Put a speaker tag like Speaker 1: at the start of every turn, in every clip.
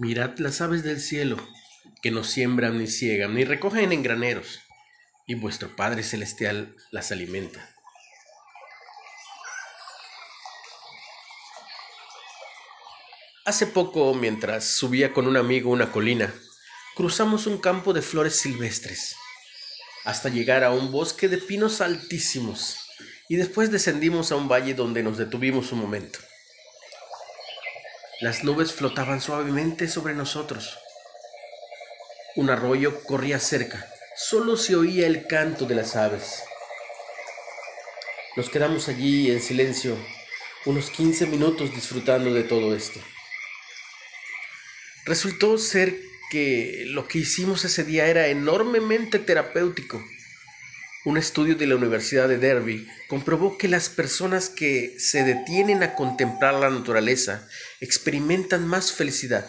Speaker 1: Mirad las aves del cielo, que no siembran ni ciegan, ni recogen en graneros, y vuestro Padre Celestial las alimenta. Hace poco, mientras subía con un amigo una colina, cruzamos un campo de flores silvestres, hasta llegar a un bosque de pinos altísimos, y después descendimos a un valle donde nos detuvimos un momento. Las nubes flotaban suavemente sobre nosotros. Un arroyo corría cerca. Solo se oía el canto de las aves. Nos quedamos allí en silencio unos 15 minutos disfrutando de todo esto. Resultó ser que lo que hicimos ese día era enormemente terapéutico. Un estudio de la Universidad de Derby comprobó que las personas que se detienen a contemplar la naturaleza experimentan más felicidad,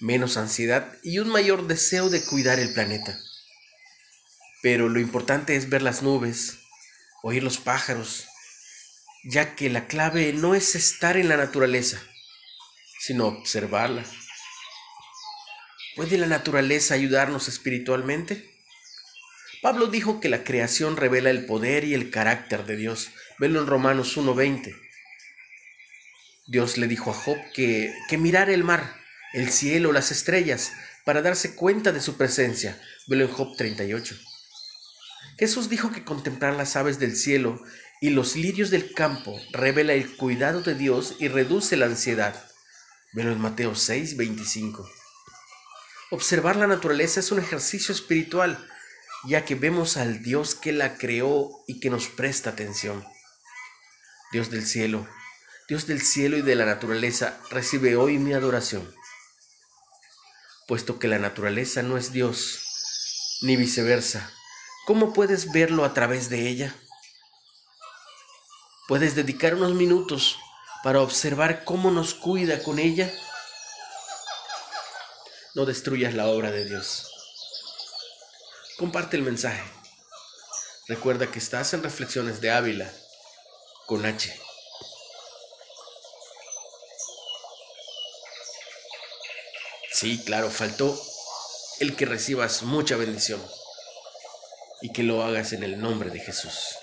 Speaker 1: menos ansiedad y un mayor deseo de cuidar el planeta. Pero lo importante es ver las nubes, oír los pájaros, ya que la clave no es estar en la naturaleza, sino observarla. ¿Puede la naturaleza ayudarnos espiritualmente? Pablo dijo que la creación revela el poder y el carácter de Dios. Velo en Romanos 1.20. Dios le dijo a Job que, que mirara el mar, el cielo, las estrellas, para darse cuenta de su presencia. Velo en Job 38. Jesús dijo que contemplar las aves del cielo y los lirios del campo revela el cuidado de Dios y reduce la ansiedad. Velo en Mateo 6.25. Observar la naturaleza es un ejercicio espiritual ya que vemos al Dios que la creó y que nos presta atención. Dios del cielo, Dios del cielo y de la naturaleza, recibe hoy mi adoración. Puesto que la naturaleza no es Dios, ni viceversa, ¿cómo puedes verlo a través de ella? ¿Puedes dedicar unos minutos para observar cómo nos cuida con ella? No destruyas la obra de Dios. Comparte el mensaje. Recuerda que estás en Reflexiones de Ávila con H. Sí, claro, faltó el que recibas mucha bendición y que lo hagas en el nombre de Jesús.